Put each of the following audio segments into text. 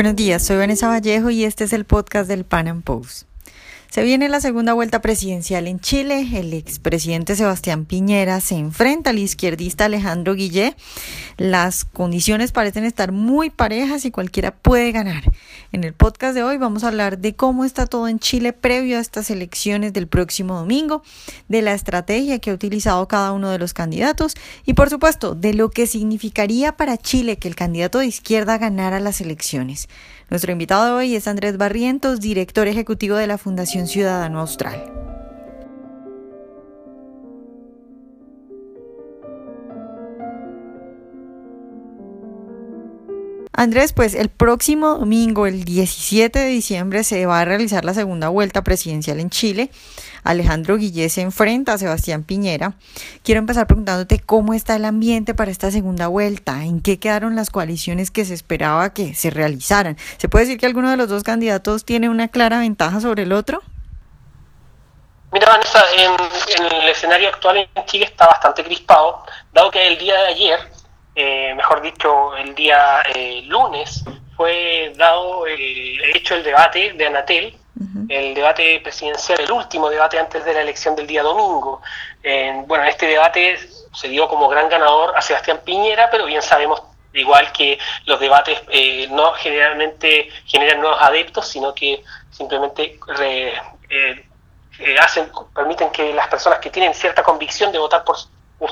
Buenos días, soy Vanessa Vallejo y este es el podcast del Pan Am Post. Se viene la segunda vuelta presidencial en Chile. El expresidente Sebastián Piñera se enfrenta al izquierdista Alejandro Guillé. Las condiciones parecen estar muy parejas y cualquiera puede ganar. En el podcast de hoy vamos a hablar de cómo está todo en Chile previo a estas elecciones del próximo domingo, de la estrategia que ha utilizado cada uno de los candidatos y por supuesto de lo que significaría para Chile que el candidato de izquierda ganara las elecciones. Nuestro invitado hoy es Andrés Barrientos, director ejecutivo de la Fundación Ciudadano Austral. Andrés, pues el próximo domingo, el 17 de diciembre, se va a realizar la segunda vuelta presidencial en Chile. Alejandro Guillé se enfrenta a Sebastián Piñera. Quiero empezar preguntándote cómo está el ambiente para esta segunda vuelta, en qué quedaron las coaliciones que se esperaba que se realizaran. ¿Se puede decir que alguno de los dos candidatos tiene una clara ventaja sobre el otro? Mira, Vanessa, en, el escenario actual en Chile está bastante crispado, dado que el día de ayer, eh, mejor dicho, el día eh, lunes, fue dado, eh, hecho el debate de Anatel el debate presidencial, el último debate antes de la elección del día domingo. bueno, este debate se dio como gran ganador a Sebastián Piñera, pero bien sabemos igual que los debates eh, no generalmente generan nuevos adeptos, sino que simplemente eh, eh, hacen, permiten que las personas que tienen cierta convicción de votar por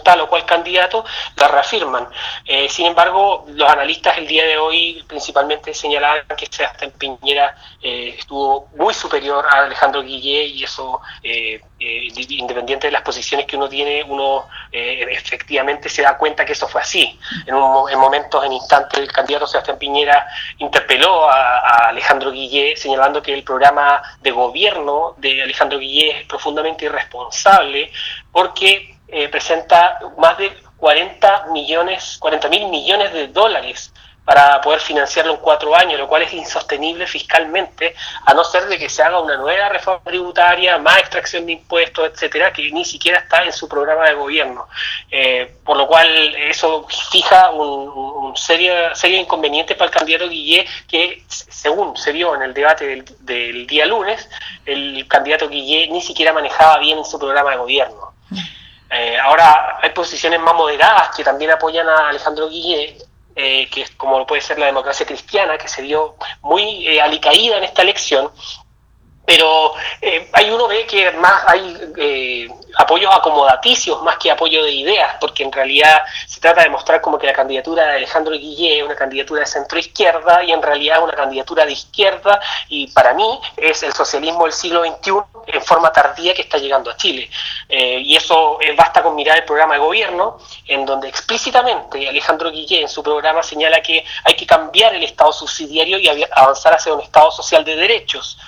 tal o cual candidato, la reafirman. Eh, sin embargo, los analistas el día de hoy principalmente señalaban que Sebastián Piñera eh, estuvo muy superior a Alejandro Guillé y eso, eh, independiente de las posiciones que uno tiene, uno efectivamente se da cuenta que eso fue así. En, en momentos, en instantes, el candidato Sebastián Piñera interpeló a, a Alejandro Guillé señalando que el programa de gobierno de Alejandro Guillé es profundamente irresponsable porque eh, presenta más de 40 millones, 40 mil millones de dólares para poder financiarlo en cuatro años, lo cual es insostenible fiscalmente, a no ser de que se haga una nueva reforma tributaria, más extracción de impuestos, etcétera, que ni siquiera está en su programa de gobierno. Eh, por lo cual, eso fija un, serio, serio inconveniente para el candidato Guillé, que según se vio en el debate del, del día lunes, el candidato Guillé ni siquiera manejaba bien su programa de gobierno. Eh, ahora hay posiciones más moderadas que también apoyan a Alejandro Guille, eh, que es como puede ser la democracia cristiana, que se dio muy eh, alicaída en esta elección, pero hay uno ve que más hay apoyos acomodaticios más que apoyo de ideas, porque en realidad se trata de mostrar como que la candidatura de Alejandro Guillé es una candidatura de centro izquierda y en realidad es una candidatura de izquierda y para mí es el socialismo del siglo XXI en forma tardía que está llegando a Chile. Eh, y eso eh, basta con mirar el programa de gobierno, en donde explícitamente Alejandro Guillé en su programa señala que hay que cambiar el Estado subsidiario y avanzar hacia un Estado social de derechos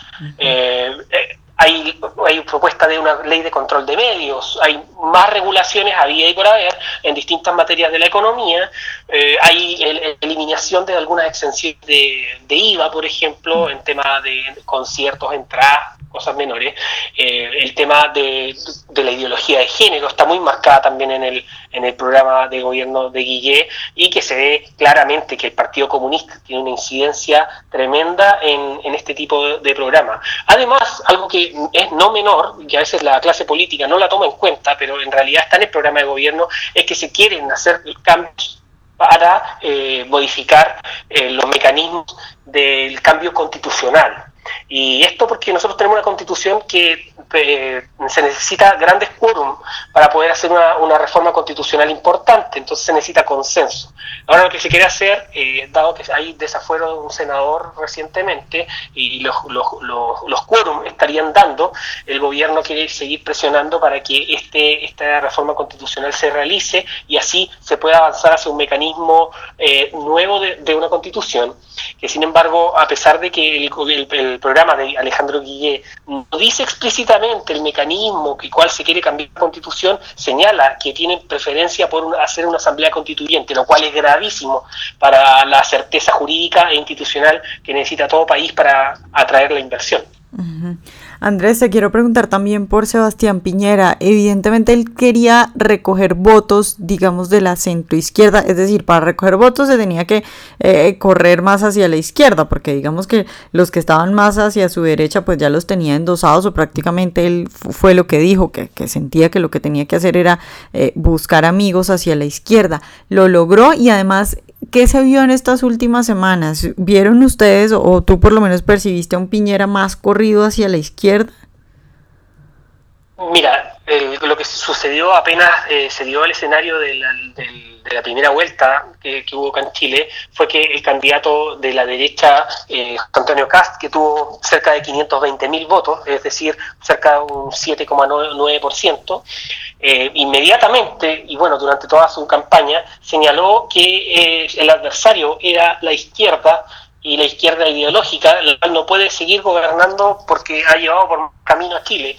hay, hay propuesta de una ley de control de medios, hay más regulaciones había y por haber en distintas materias de la economía, eh, hay eliminación de algunas exenciones de, de, IVA, por ejemplo, en tema de conciertos, entradas, cosas menores. Eh, el tema de, la ideología de género está muy marcada también en el, en el programa de gobierno de Guillé y que se ve claramente que el Partido Comunista tiene una incidencia tremenda en, este tipo de, programa. Además, algo que es no menor, que a veces la clase política no la toma en cuenta, pero en realidad está en el programa de gobierno, es que se quieren hacer cambios para eh, modificar eh, los mecanismos del cambio constitucional. Y esto porque nosotros tenemos una constitución que eh, se necesita grandes quórum para poder hacer una, reforma constitucional importante, entonces se necesita consenso. Ahora lo que se quiere hacer, eh, dado que hay desafuero de un senador recientemente y los, los, los, quórum estarían dando, el gobierno quiere seguir presionando para que este, esta reforma constitucional se realice y así se pueda avanzar hacia un mecanismo eh, nuevo de, una constitución, que sin embargo, a pesar de que el, el programa de Alejandro Guillé no dice explícitamente el mecanismo que cual se quiere cambiar la constitución, señala que tienen preferencia por hacer una asamblea constituyente, lo cual es gravísimo para la certeza jurídica e institucional que necesita todo país para atraer la inversión. Andrés, te quiero preguntar también por Sebastián Piñera. Evidentemente él quería recoger votos, digamos, de la centroizquierda, es decir, para recoger votos se tenía que eh, correr más hacia la izquierda, porque digamos que los que estaban más hacia su derecha, pues ya los tenía endosados o prácticamente él fue lo que dijo, que, sentía que lo que tenía que hacer era eh, buscar amigos hacia la izquierda. Lo logró y además ¿Qué se vio en estas últimas semanas? ¿Vieron ustedes o tú por lo menos percibiste a un Piñera más corrido hacia la izquierda? Mira, lo que sucedió apenas eh, se dio el escenario de la, primera vuelta que, hubo acá en Chile fue que el candidato de la derecha, eh, Antonio Cast, que tuvo cerca de 520 mil votos, es decir, cerca de un 7,9%, eh, inmediatamente, y bueno, durante toda su campaña, señaló que el adversario era la izquierda y la izquierda ideológica, la cual no puede seguir gobernando porque ha llevado por camino a Chile.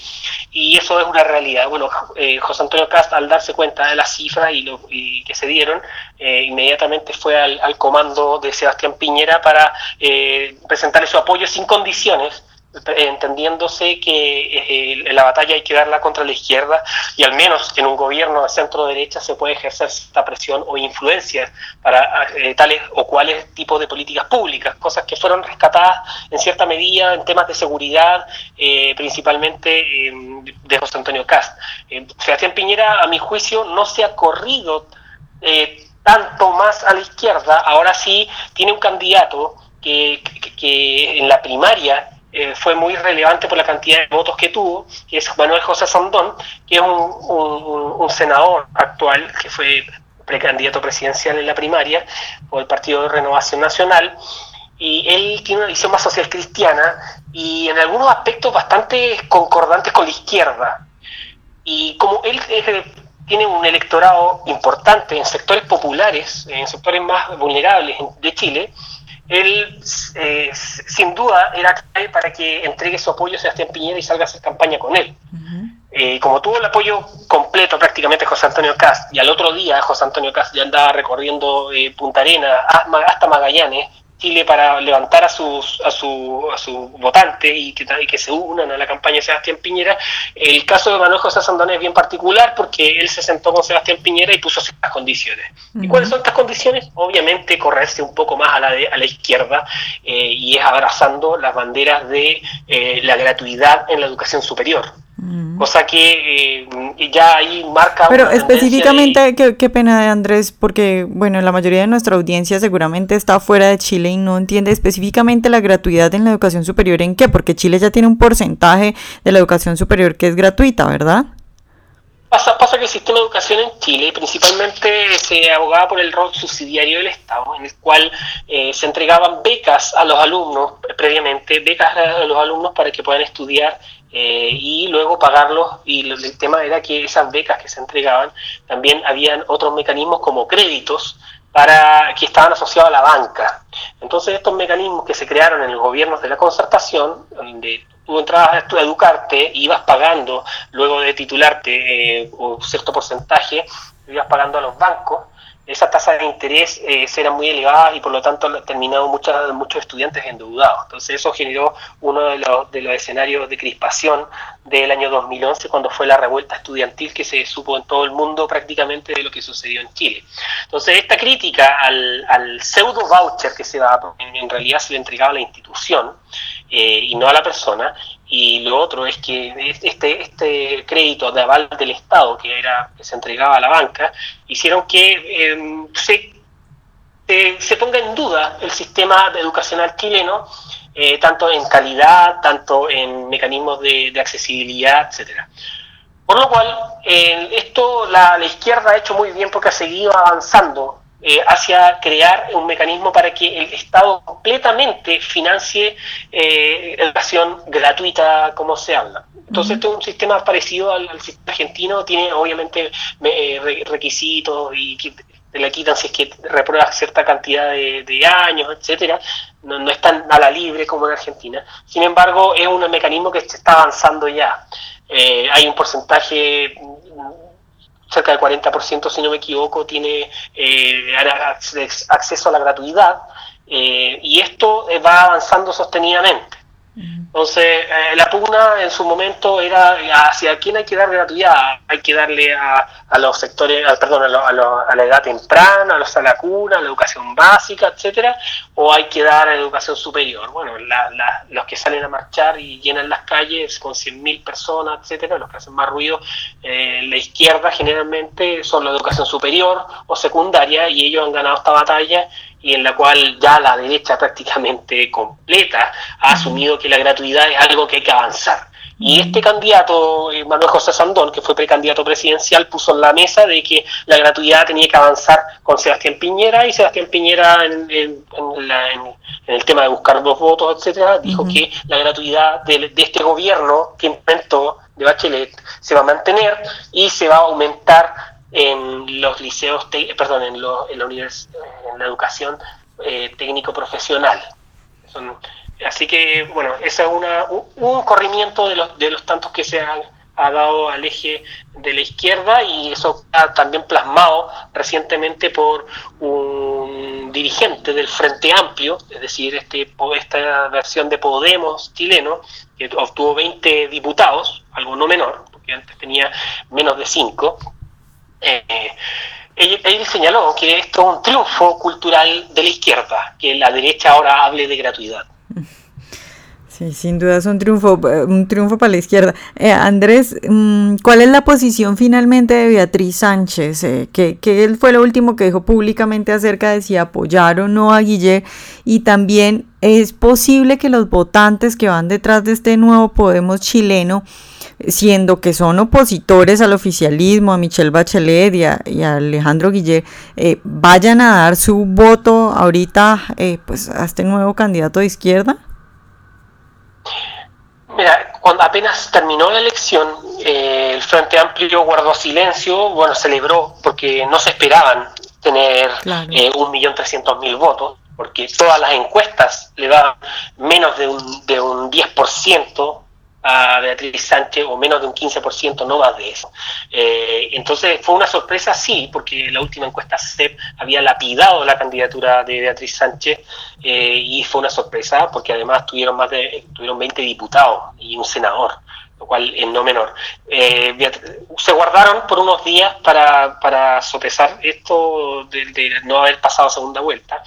Y eso es una realidad. Bueno, eh, José Antonio Cast, al darse cuenta de las cifras y, lo, que se dieron, eh, inmediatamente fue al, comando de Sebastián Piñera para eh, presentarle su apoyo sin condiciones entendiéndose que eh, la batalla hay que darla contra la izquierda y al menos en un gobierno de centro derecha se puede ejercer esta presión o influencia para eh, tales o cuales tipos de políticas públicas, cosas que fueron rescatadas en cierta medida en temas de seguridad, eh, principalmente de José Antonio Cast. Sebastián Piñera, a mi juicio, no se ha corrido tanto más a la izquierda, ahora sí tiene un candidato que en la primaria eh, fue muy relevante por la cantidad de votos que tuvo, que es Manuel José Sondón, que es un, senador actual que fue precandidato presidencial en la primaria por el Partido de Renovación Nacional, y él tiene una visión más social cristiana y en algunos aspectos bastante concordantes con la izquierda. Y como él tiene un electorado importante en sectores populares, en sectores más vulnerables de Chile, él eh, sin duda era clave para que entregue su apoyo a Sebastián Piñera y salga a hacer campaña con él. Eh, como tuvo el apoyo completo prácticamente José Antonio Cast, y al otro día José Antonio Cast ya andaba recorriendo eh, Punta Arena hasta Magallanes, Chile para levantar a sus a su, a su votante y que, que se unan a la campaña de Sebastián Piñera. El caso de Manuel José Sandón es bien particular porque él se sentó con Sebastián Piñera y puso ciertas condiciones. ¿Y cuáles son estas condiciones? Obviamente correrse un poco más a la, a la izquierda eh, y es abrazando las banderas de eh, la gratuidad en la educación superior. Cosa que eh, ya ahí marca. Pero específicamente, qué, qué, pena de Andrés, porque bueno, la mayoría de nuestra audiencia seguramente está fuera de Chile y no entiende específicamente la gratuidad en la educación superior en qué, porque Chile ya tiene un porcentaje de la educación superior que es gratuita, ¿verdad? Pasa, pasa que el sistema de educación en Chile principalmente se abogaba por el rol subsidiario del Estado, en el cual eh, se entregaban becas a los alumnos previamente, becas a los alumnos para que puedan estudiar eh, y luego pagarlos. Y el tema era que esas becas que se entregaban, también habían otros mecanismos como créditos para que estaban asociados a la banca. Entonces estos mecanismos que se crearon en los gobiernos de la concertación, donde tú entrabas a educarte, ibas pagando, luego de titularte eh, un cierto porcentaje, ibas pagando a los bancos, esa tasa de interés eh, era muy elevada y por lo tanto terminaron muchos, muchos estudiantes endeudados. Entonces eso generó uno de los, de los escenarios de crispación del año 2011 cuando fue la revuelta estudiantil que se supo en todo el mundo prácticamente de lo que sucedió en Chile. Entonces esta crítica al, al pseudo voucher que se da, en realidad se le entregaba a la institución eh, y no a la persona, y lo otro es que este, este crédito de aval del Estado que era que se entregaba a la banca hicieron que em, se, se ponga en duda el sistema educacional chileno eh, tanto en calidad, tanto en mecanismos de, accesibilidad, etcétera. Por lo cual, eh, esto la, izquierda ha hecho muy bien porque ha seguido avanzando eh, hacia crear un mecanismo para que el Estado completamente financie educación gratuita, como se habla. Entonces, esto es un sistema parecido al, sistema argentino, tiene obviamente requisitos y te la quitan si es que repruebas cierta cantidad de, años, etcétera, no, no, es tan a la libre como en Argentina. Sin embargo, es un mecanismo que se está avanzando ya. Eh, hay un porcentaje, cerca del 40%, si no me equivoco, tiene eh, acceso a la gratuidad, eh, y esto va avanzando sostenidamente. Entonces, eh, la pugna en su momento era hacia quién hay que dar gratuidad. Hay que darle a, a los sectores, perdón, a, a, la edad temprana, a los a la cuna, a la educación básica, etcétera, o hay que dar a la educación superior. Bueno, los que salen a marchar y llenan las calles con 100.000 personas, etcétera, los que hacen más ruido, eh, la izquierda generalmente son la educación superior o secundaria y ellos han ganado esta batalla y en la cual ya la derecha prácticamente completa ha asumido que la gratuidad es algo que hay que avanzar. Y este candidato, eh, Manuel José Sandón, que fue precandidato presidencial, puso en la mesa de que la gratuidad tenía que avanzar con Sebastián Piñera y Sebastián Piñera en, el tema de buscar los votos, etcétera, dijo que la gratuidad de, de, este gobierno que inventó de Bachelet se va a mantener y se va a aumentar en los liceos, perdón, en, en, la educación eh, técnico-profesional. Así que, bueno, ese es una, un, corrimiento de los, de los tantos que se han ha dado al eje de la izquierda y eso ha también plasmado recientemente por un dirigente del Frente Amplio, es decir, este, esta versión de Podemos chileno, que obtuvo 20 diputados, algo no menor, porque antes tenía menos de 5, eh, él, señaló que esto es un triunfo cultural de la izquierda, que la derecha ahora hable de gratuidad. Sí, sin duda es un triunfo, un triunfo para la izquierda. Eh, Andrés, mm, ¿cuál es la posición finalmente de Beatriz Sánchez? Eh, que, él fue lo último que dijo públicamente acerca de si apoyar o no a Guille. Y también es posible que los votantes que van detrás de este nuevo Podemos chileno siendo que son opositores al oficialismo, a Michelle Bachelet y a, Alejandro Guillet, eh, vayan a dar su voto ahorita eh, pues, a este nuevo candidato de izquierda? Mira, cuando apenas terminó la elección, eh, el Frente Amplio guardó silencio, bueno, celebró porque no se esperaban tener un millón trescientos mil votos, porque todas las encuestas le daban menos de un, de un 10% a Beatriz Sánchez o menos de un 15%, no más de eso. Eh, entonces fue una sorpresa, sí, porque la última encuesta CEP había lapidado la candidatura de Beatriz Sánchez eh, y fue una sorpresa porque además tuvieron más de tuvieron 20 diputados y un senador lo cual es no menor. Eh, se guardaron por unos días para, para sopesar esto de, de, no haber pasado segunda vuelta.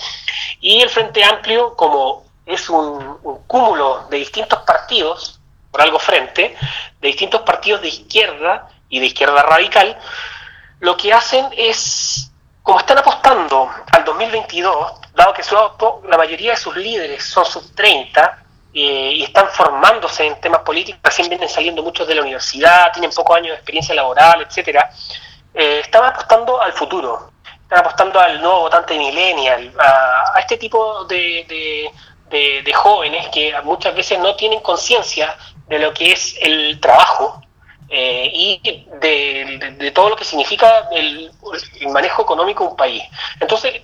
Y el Frente Amplio, como es un, un cúmulo de distintos partidos, por algo frente, de distintos partidos de izquierda y de izquierda radical, lo que hacen es, como están apostando al 2022, dado que la mayoría de sus líderes son sub 30 eh, y están formándose en temas políticos, recién vienen saliendo muchos de la universidad, tienen pocos años de experiencia laboral, etcétera, eh, están apostando al futuro, están apostando al nuevo votante millennial, a, este tipo de jóvenes que muchas veces no tienen conciencia de lo que es el trabajo eh, y de, todo lo que significa el, manejo económico de un país. Entonces,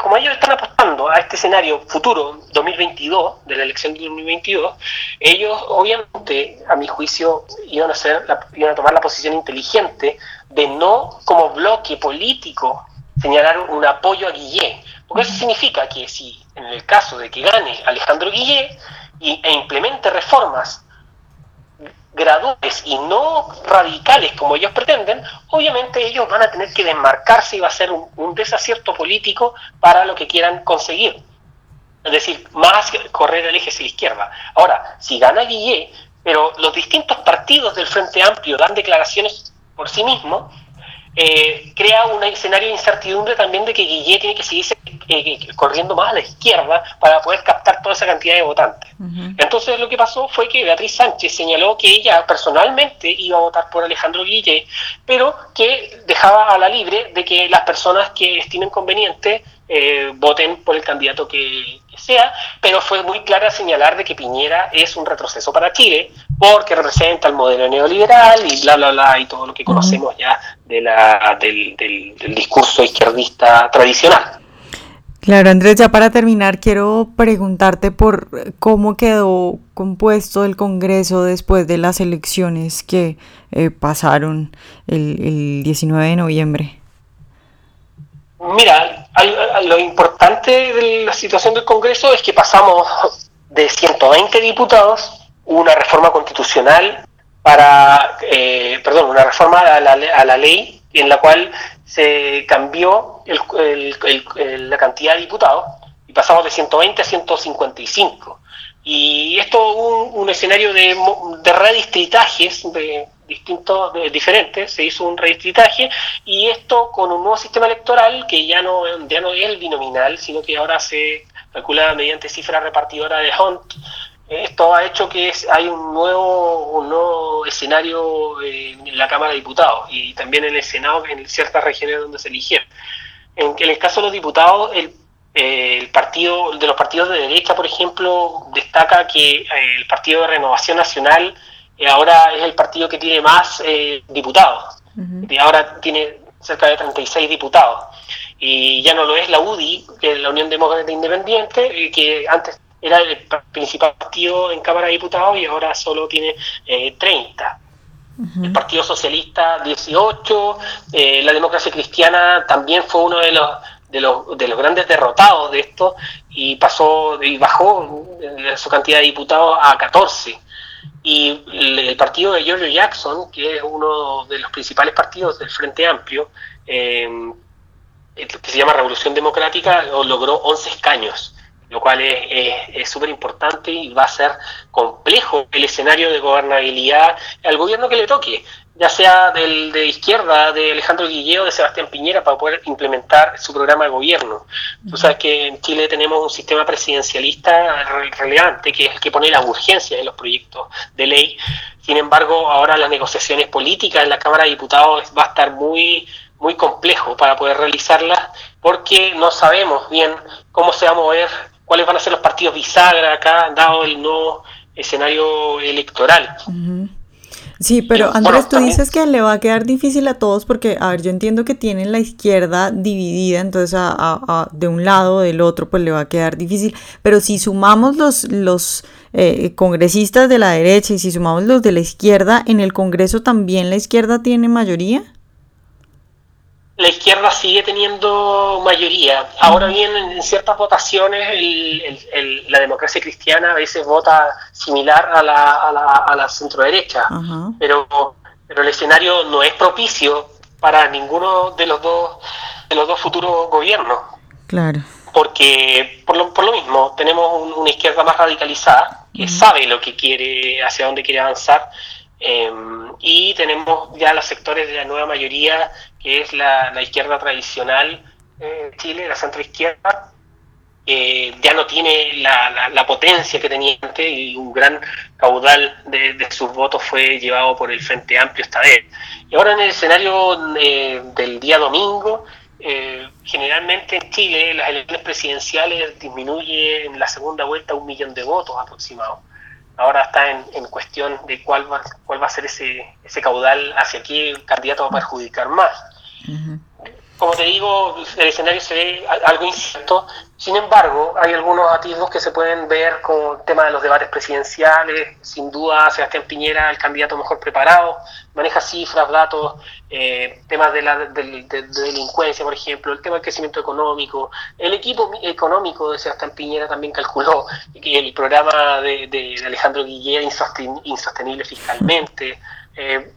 como ellos están apostando a este escenario futuro 2022, de la elección de 2022, ellos obviamente, a mi juicio, iban a, hacer iban a tomar la posición inteligente de no como bloque político señalar un apoyo a Guillet, porque eso significa que si en el caso de que gane Alejandro Guillet e implemente reformas graduales y no radicales como ellos pretenden, obviamente ellos van a tener que desmarcarse y va a ser un, desacierto político para lo que quieran conseguir. Es decir, más correr el eje hacia la izquierda. Ahora, si gana Guillet, pero los distintos partidos del Frente Amplio dan declaraciones por sí mismos, eh, crea un escenario de incertidumbre también de que Guillet tiene que seguirse eh, corriendo más a la izquierda para poder captar toda esa cantidad de votantes. Entonces lo que pasó fue que Beatriz Sánchez señaló que ella personalmente iba a votar por Alejandro Guillet, pero que dejaba a la libre de que las personas que estimen conveniente eh, voten por el candidato que, sea, pero fue muy clara señalar de que Piñera es un retroceso para Chile, porque representa el modelo neoliberal y bla, bla, bla, y todo lo que conocemos ya de la, del, del discurso izquierdista tradicional. Claro, Andrés, ya para terminar, quiero preguntarte por cómo quedó compuesto el Congreso después de las elecciones que eh, pasaron el, el 19 de noviembre. Mira, lo importante de la situación del Congreso es que pasamos de 120 diputados una reforma constitucional para, eh, perdón, una reforma a la, a la, ley en la cual se cambió el, la cantidad de diputados y pasamos de 120 a 155. Y esto un, un escenario de, de redistritajes de distintos, diferentes, se hizo un redistritaje y esto con un nuevo sistema electoral que ya no, ya no es el binominal, sino que ahora se calcula mediante cifra repartidora de Hunt, esto ha hecho que hay un nuevo, un nuevo escenario en la Cámara de Diputados y también en el Senado en ciertas regiones donde se eligieron. En, el caso de los diputados, el, el partido de los partidos de derecha, por ejemplo, destaca que eh, el Partido de Renovación Nacional eh, ahora es el partido que tiene más eh, diputados. y ahora tiene cerca de 36 diputados. Y ya no lo es la UDI, que es la Unión Demócrata Independiente, que antes era el principal partido en Cámara de Diputados y ahora solo tiene 30. Eh, el Partido Socialista 18, eh, la democracia cristiana también fue uno de los, de los, de los grandes derrotados de esto y pasó y bajó su cantidad de diputados a 14. Y el, partido de Giorgio Jackson, que es uno de los principales partidos del Frente Amplio, eh, que se llama Revolución Democrática, logró 11 escaños lo cual es súper importante y va a ser complejo el escenario de gobernabilidad al gobierno que le toque, ya sea del, de izquierda, de Alejandro Guilleo, de Sebastián Piñera, para poder implementar su programa de gobierno. Tú sabes que en Chile tenemos un sistema presidencialista relevante, que es el que pone las urgencias en los proyectos de ley. Sin embargo, ahora las negociaciones políticas en la Cámara de Diputados va a estar muy muy complejo para poder realizarlas porque no sabemos bien cómo se va a mover cuáles van a ser los partidos bisagra acá, dado el nuevo escenario electoral. Sí, pero Andrés, tú dices que le va a quedar difícil a todos porque, a ver, yo entiendo que tienen la izquierda dividida, entonces a, de un lado o del otro, pues le va a quedar difícil. Pero si sumamos los, los eh, congresistas de la derecha y si sumamos los de la izquierda, ¿en el Congreso también la izquierda tiene mayoría? La izquierda sigue teniendo mayoría. Ahora bien, en ciertas votaciones la democracia cristiana a veces vota similar a la, a la, a la centroderecha, pero, pero el escenario no es propicio para ninguno de los dos de los dos futuros gobiernos. Claro. Porque por lo, por lo mismo tenemos una izquierda más radicalizada que sabe lo que quiere, hacia dónde quiere avanzar Em, y tenemos ya los sectores de la nueva mayoría, que es la, izquierda tradicional eh, Chile, la centroizquierda, que ya no tiene la, potencia que tenía antes y un gran caudal de, sus votos fue llevado por el Frente Amplio esta vez. Y ahora en el escenario eh, del día domingo, eh, generalmente en Chile las elecciones presidenciales disminuyen en la segunda vuelta un millón de votos aproximadamente ahora está en, en cuestión de cuál va, cuál va a ser ese, ese caudal, hacia qué candidato va a perjudicar más como te digo, el escenario se ve algo incierto. Sin embargo, hay algunos atisbos que se pueden ver con el tema de los debates presidenciales. Sin duda, Sebastián Piñera, el candidato mejor preparado, maneja cifras, datos, eh, temas de, la, de, delincuencia, por ejemplo, el tema del crecimiento económico. El equipo económico de Sebastián Piñera también calculó que el programa de, Alejandro Guillén insostenible fiscalmente. Eh,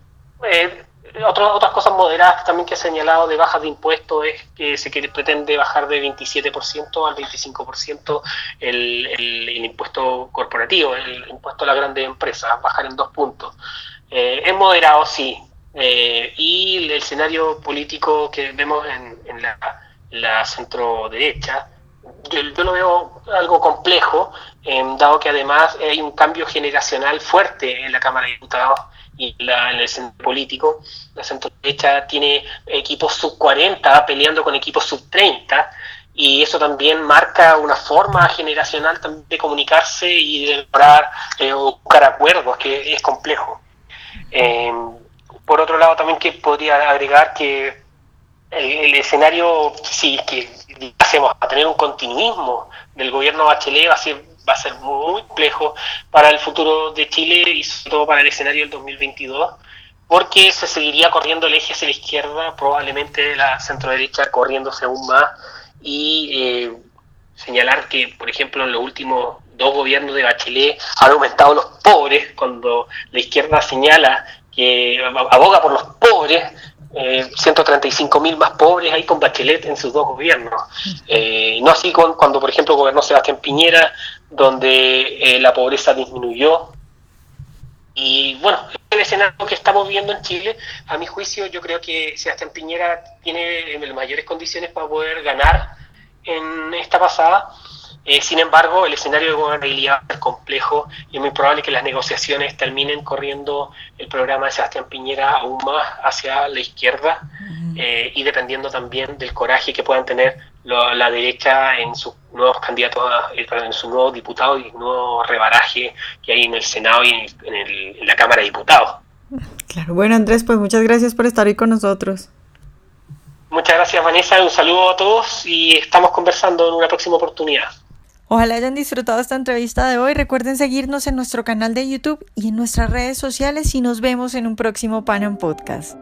eh, otras cosas moderadas también que ha señalado de bajas de impuestos es que se pretende bajar de 27% al 25% el, el, el, impuesto corporativo, el impuesto a las grandes empresas, bajar en dos puntos. Eh, es moderado, sí, eh, y el, escenario político que vemos en, en la, la centro derecha, yo, lo veo algo complejo, dado que además hay un cambio generacional fuerte en la Cámara de Diputados y en el centro político. La centro derecha tiene equipos sub 40 peleando con equipos sub 30 y eso también marca una forma generacional de comunicarse y de lograr eh, buscar acuerdos, que es complejo. Eh, por otro lado, también que podría agregar que el, escenario, si que hacemos a tener un continuismo del gobierno Bachelet va a ser va a ser muy complejo para el futuro de Chile y sobre todo para el escenario del 2022, porque se seguiría corriendo el eje hacia la izquierda, probablemente la centro derecha corriéndose aún más y eh, señalar que, por ejemplo, en los últimos dos gobiernos de Bachelet han aumentado los pobres, cuando la izquierda señala que aboga por los pobres, eh, 135 mil más pobres hay con Bachelet en sus dos gobiernos. Eh, no así con cuando, por ejemplo, gobernó Sebastián Piñera, donde eh, la pobreza disminuyó. Y bueno, el escenario que estamos viendo en Chile, a mi juicio, yo creo que Sebastián Piñera tiene las mayores condiciones para poder ganar en esta pasada eh, sin embargo, el escenario de gobernabilidad es complejo y es muy probable que las negociaciones terminen corriendo el programa de Sebastián Piñera aún más hacia la izquierda eh, y dependiendo también del coraje que puedan tener la derecha en sus nuevos candidatos, eh, en sus nuevos diputados y nuevo rebaraje que hay en el Senado y en, en la Cámara de Diputados. Claro, bueno Andrés, pues muchas gracias por estar hoy con nosotros. Muchas gracias Vanessa, un saludo a todos y estamos conversando en una próxima oportunidad. Ojalá hayan disfrutado esta entrevista de hoy. Recuerden seguirnos en nuestro canal de YouTube y en nuestras redes sociales y nos vemos en un próximo Panam Podcast.